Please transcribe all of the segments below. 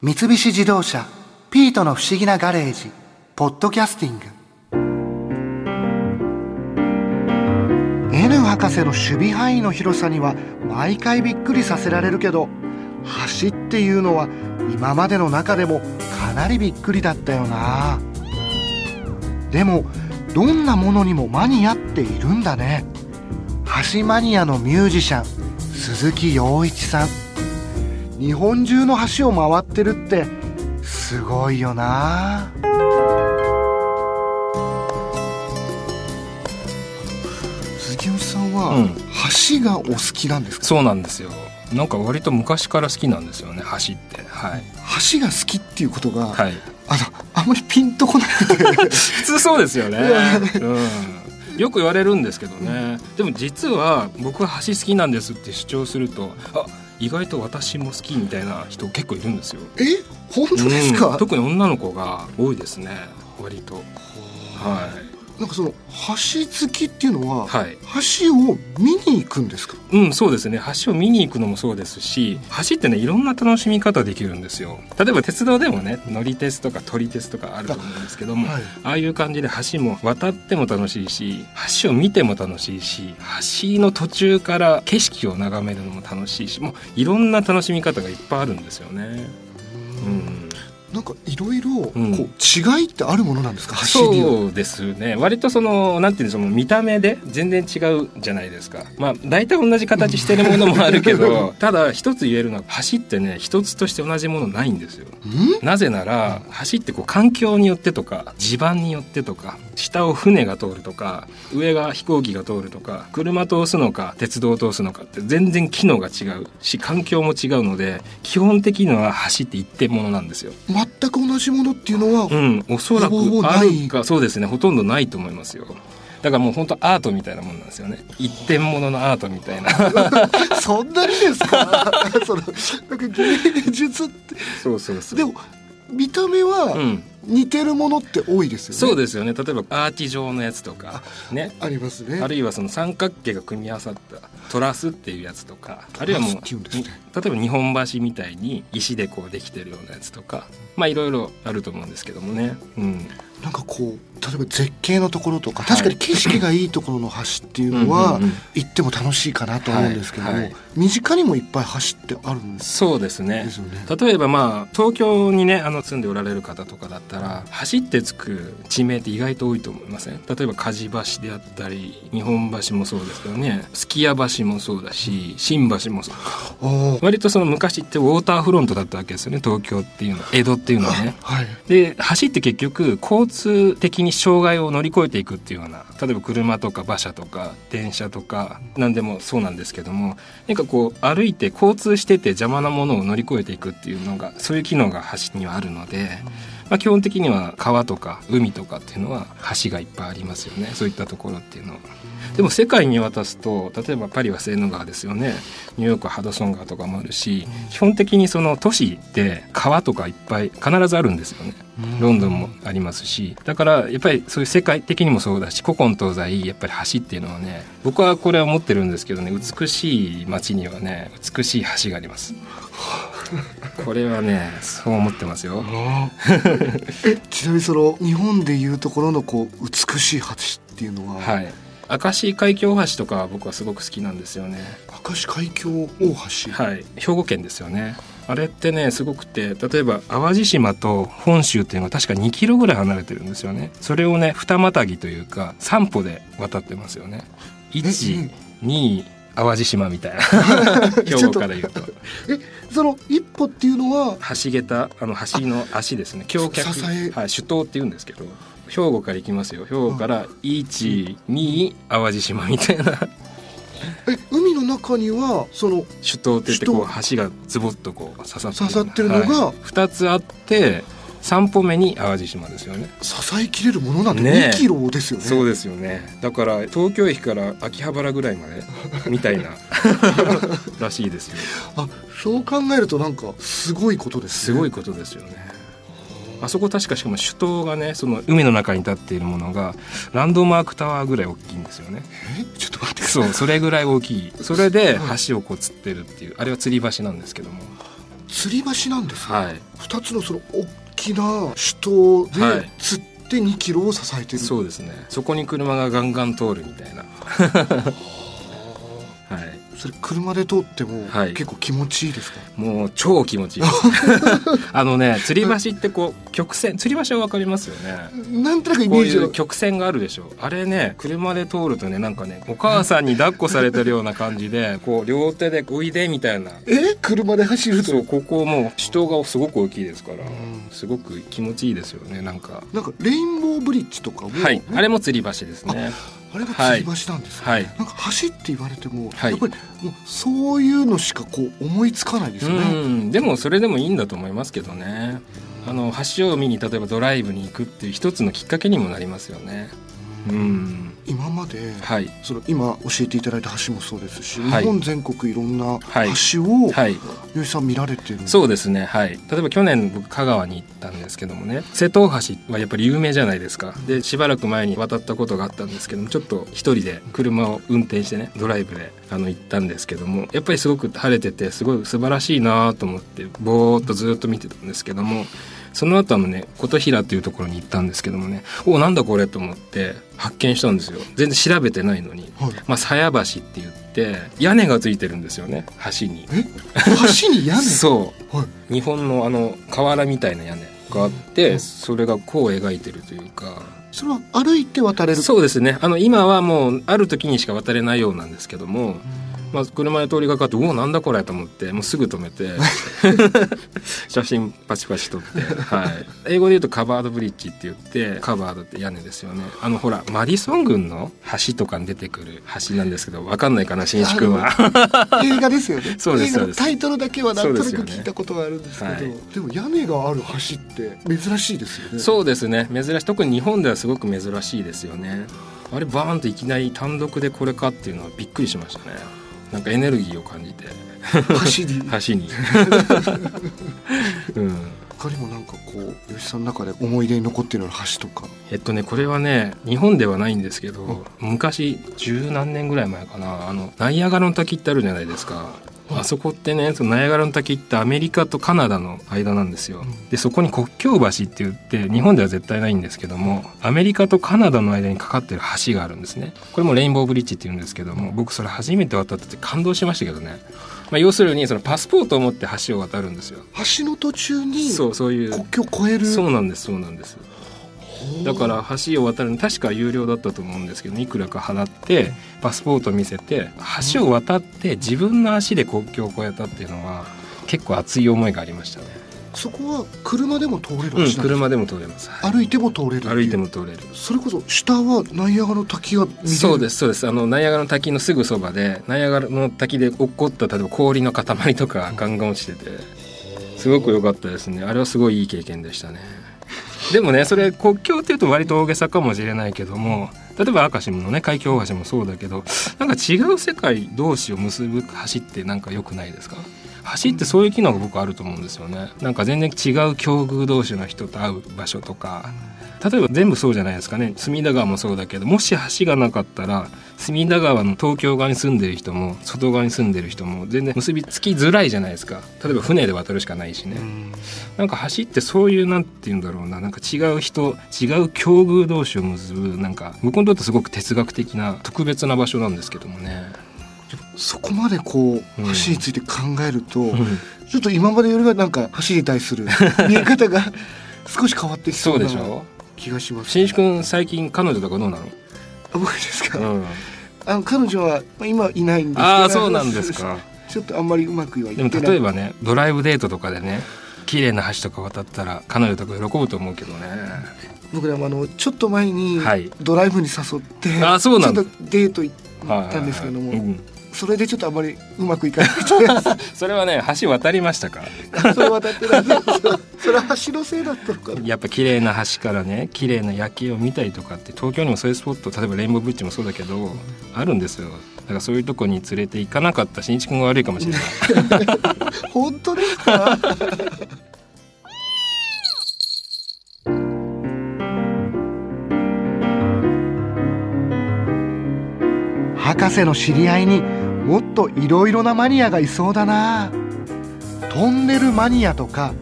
三菱自動車「ピートの不思議なガレージ」「ポッドキャスティング」N 博士の守備範囲の広さには毎回びっくりさせられるけど橋っていうのは今までの中でもかなりびっくりだったよな。でもどんなものにもマニアっているんだね。橋マニアのミュージシャン鈴木陽一さん。日本中の橋を回ってるってすごいよな。鈴木さんは、うん。橋がお好きなんですか？そうなんですよ。なんか割と昔から好きなんですよね橋って。はい、橋が好きっていうことが、はい、あのあんまりピンとこなくて。普通そうですよね、うん、よく言われるんですけどね。でも実は僕は橋好きなんですって主張するとあ意外と私も好きみたいな人結構いるんですよ。え？本当ですか、うん。特に女の子が多いですね。割と。はなんかその橋好きっていうのは、いはい。橋を見に行くんですか？うんそうですね。橋を見に行くのもそうですし橋ってねいろんな楽しみ方できるんですよ。例えば鉄道でもね乗り鉄とか撮り鉄とかあると思うんですけども、はい。ああいう感じで橋も渡っても楽しいし橋を見ても楽しいし橋の途中から景色を眺めるのも楽しいしもういろんな楽しみ方がいっぱいあるんですよね。うん、なんかいろいろこううん違いってあるものなんですか？橋にはそうですね。割とそのなんていうのその見た目で全然違うじゃないですか。まあ大体同じ形してるものもあるけど ただ一つ言えるのは橋ってね一つとして同じものないんですよ。ん？なぜなら橋ってこう環境によってとか地盤によってとか下を船が通るとか上が飛行機が通るとか車通すのか鉄道を通すのかって全然機能が違うし環境も違うので基本的には橋って一点物なんですよ。全く同じものっていうのは、うん、おそらくあない。るかそうですねほとんどないと思いますよ。だからもう本当アートみたいなもんなんですよね。一点物のアートみたいな。そんなにですか？そのなんか芸術って。そうそうそう。でも見た目はうん、似てるものって多いですよね、そうですよね。例えばアーチ状のやつとかね。ありますね。あるいはその三角形が組み合わさったトラスっていうやつとかあるいはもうね。例えば日本橋みたいに石でこうできてるようなやつとかまあいろいろあると思うんですけどもね、うん、なんかこう例えば絶景のところとかはい。確かに景色がいいところの橋っていうのは行っても楽しいかなと思うんですけども、はい。はい身近にもいっぱい橋ってあるんですそうですね。ね。例えばまあ東京にねあの住んでおられる方とかだったら走ってつく地名って意外と多いと思いません？例えば梶橋であったり日本橋もそうですけどね。すき家橋もそうだし新橋もそう割とその昔ってウォーターフロントだったわけですよね。東京っていうのは江戸っていうのはね。はい。で橋って結局交通的に障害を乗り越えていくっていうような例えば車とか馬車とか電車とか何でもそうなんですけども何かこう歩いて交通してて邪魔なものを乗り越えていくっていうのがそういう機能が橋にはあるので、まあ、基本的には川とか海とかっていうのは橋がいっぱいありますよね。そういったところっていうのは。でも世界に渡すと例えばパリはセーヌ川ですよね。ニューヨークはハドソン川とかもあるし基本的にその都市って川とかいっぱい必ずあるんですよね。ロンドンもありますし。だからやっぱりそういう世界的にもそうだし古今東西やっぱり橋っていうのはね僕はこれは思ってるんですけどね美しい街にはね美しい橋があります これはねそう思ってますよ。えちなみにその日本でいうところのこう美しい橋っていうのは、はい。明石海峡大橋とかは僕はすごく好きなんですよね。明石海峡大橋、はい。兵庫県ですよね。あれってねすごくて例えば淡路島と本州っていうのは確か2キロぐらい離れてるんですよね。それをね二またぎというか散歩で渡ってますよね。1 2淡路島みたいな。兵庫から言うと。えその一歩っていうのは橋桁あの橋の足ですね。橋脚支え。はい首頭って言うんですけど兵庫から行きますよ。兵庫から12淡路島みたいな。え海の中にはその首頭って言ってこう橋がズボッとこう刺さって刺さってるのがはい、2つあって3歩目に淡路島ですよね。支えきれるものなんてねえ。2キロですよね。そうですよね。だから東京駅から秋葉原ぐらいまでみたいな らしいですよ。あそう考えるとなんかすごいことですね。すごいことですよね。あそこ確かしかも首都がねその海の中に立っているものがランドマークタワーぐらい大きいんですよね。え？ちょっと待ってそうそれぐらい大きい。それで橋をこう釣ってるっていう。あれは吊り橋なんですけども。吊り橋なんですね、はい。二つのその大きな主塔ではい。釣って2キロを支えてる、そうですね。そこに車がガンガン通るみたいな。はい。それ車で通ってもはい。結構気持ちいいですか、もう超気持ちいい あのね吊り橋ってこう曲線吊り橋は分かりますよね。なんとなくイメージは。う曲線があるでしょ。あれね車で通るとねなんかねお母さんに抱っこされてるような感じで こう両手でおいでみたいな。え？車で走ると。そうここもう主塔がすごく大きいですからんすごく気持ちいいですよねなんか。なんかレインボーブリッジとかも、はいあれも吊り橋ですね。あれが吊り橋なんですね、はい。なんか橋って言われても、はい。やっぱりもうそういうのしかこう思いつかないですよね、うんでもそれでもいいんだと思いますけどねあの橋を見に例えばドライブに行くっていう一つのきっかけにもなりますよね。うん。今まで、はい。その今教えていただいた橋もそうですし、はい。日本全国いろんなはい。橋を、はい。よしさん見られてる。そうですねはい。例えば去年僕香川に行ったんですけどもね瀬戸大橋はやっぱり有名じゃないですか。でしばらく前に渡ったことがあったんですけどもちょっと一人で車を運転してねドライブであの行ったんですけどもやっぱりすごく晴れててすごい素晴らしいなと思ってぼーっとずっと見てたんですけどもその後あのね琴平っていうところに行ったんですけどもねおなんだこれと思って発見したんですよ。全然調べてないのに。はい。まあ鞘橋って言って屋根がついてるんですよね橋に。え？橋に屋根？そう。はい。日本のあの瓦みたいな屋根があってそれがこう描いてるというか。それは歩いて渡れる？そうですね。あの今はもうある時にしか渡れないようなんですけども、まあ、車で通りがかって「おおなんだこれ」と思ってもうすぐ止めて 写真パチパチ撮って、はい、英語で言うとカバードブリッジって言ってカバードって屋根ですよね。あのほらマディソン軍の橋とかに出てくる橋なんですけどわかんないかな新一君は。映画ですよね。そうです映画のそうです。タイトルだけはなんとなくそうですよね。聞いたことがあるんですけどはい。でも屋根がある橋って珍しいですよね。そうですね。珍しい。特に日本ではすごく珍しいですよね。あれバーンといきなり単独でこれかっていうのはびっくりしましたねなんかエネルギーを感じて。橋に橋にうん。他にもなんかこう吉さんの中で思い出に残ってるような橋とか。えっとねこれはね日本ではないんですけど昔十何年ぐらい前かな。あのナイアガラの滝ってあるじゃないですかあそこってねそのナイアガラの滝ってアメリカとカナダの間なんですよ。でそこに国境橋って言って日本では絶対ないんですけどもアメリカとカナダの間にかかってる橋があるんですね。これもレインボーブリッジって言うんですけども僕それ初めて渡ってて感動しましたけどね、まあ、要するにそのパスポートを持って橋を渡るんですよ。橋の途中にそうそういう国境を越える。そうなんですそうなんですだから橋を渡るの確か有料だったと思うんですけどいくらか払ってパスポート見せて橋を渡って自分の足で国境を越えたっていうのは結構熱い思いがありましたね、そこは車でも通れる橋うん、なんですか車でも通れます。歩いても通れる歩いても通れる。それこそ下はナイアガラの滝がそうですそうです。あのナイアガラの滝のすぐそばでナイアガラの滝で起こった例えば氷の塊とかガンガン落ちててすごく良かったですね。あれはすごいいい経験でしたねでもねそれ国境っていうと割と大げさかもしれないけども例えば明石のね海峡大橋もそうだけどなんか違う世界同士を結ぶ橋ってなんか良くないですか？橋ってそういう機能が僕あると思うんですよね。なんか全然違う境遇同士の人と会う場所とか例えば全部そうじゃないですかね。隅田川もそうだけどもし橋がなかったら隅田川の東京側に住んでる人も外側に住んでる人も全然結びつきづらいじゃないですか。例えば船で渡るしかないしね、うん。なんか橋ってそういうなんて言うんだろうな。なんか違う人違う境遇同士を結ぶなんか僕にとってすごく哲学的な特別な場所なんですけどもね。そこまでこううん橋について考えると、うん。ちょっと今までよりはなんか橋に対する 見え方が少し変わってきそそううなでしょ気がします。新一君最近彼女とかどうなの、あ僕ですか、うん、あの彼女はまあ今いないんですけど。ああそうなんですか。ちょっとあんまりうまくはいっでもてない。例えばねドライブデートとかでね綺麗な橋とか渡ったら彼女とか喜ぶと思うけどね。僕でもあのちょっと前にはい。ドライブに誘って、あそうなんだ。ちょっとデート行ったんですけども、はいはいはい。うんそれでちょっとあんまりうまくいかなくて。それはね橋渡りましたかそれ渡ってないそれは橋のせいだったのか。なやっぱ綺麗な橋からね綺麗な夜景を見たりとかって東京にもそういうスポット例えばレインボーブリッジもそうだけどあるんですよ。だからそういうとこに連れて行かなかった新一君が悪いかもしれない。本当ですか？博士の知り合いにもっといろいろなマニアがいそうだな。トンネルマニアとか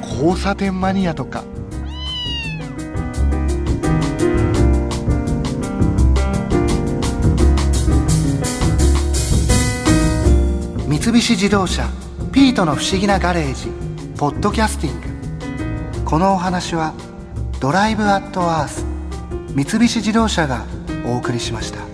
交差点マニアとか。三菱自動車ピートの不思議なガレージポッドキャスティング。このお話はドライブアットアース三菱自動車がお送りしました。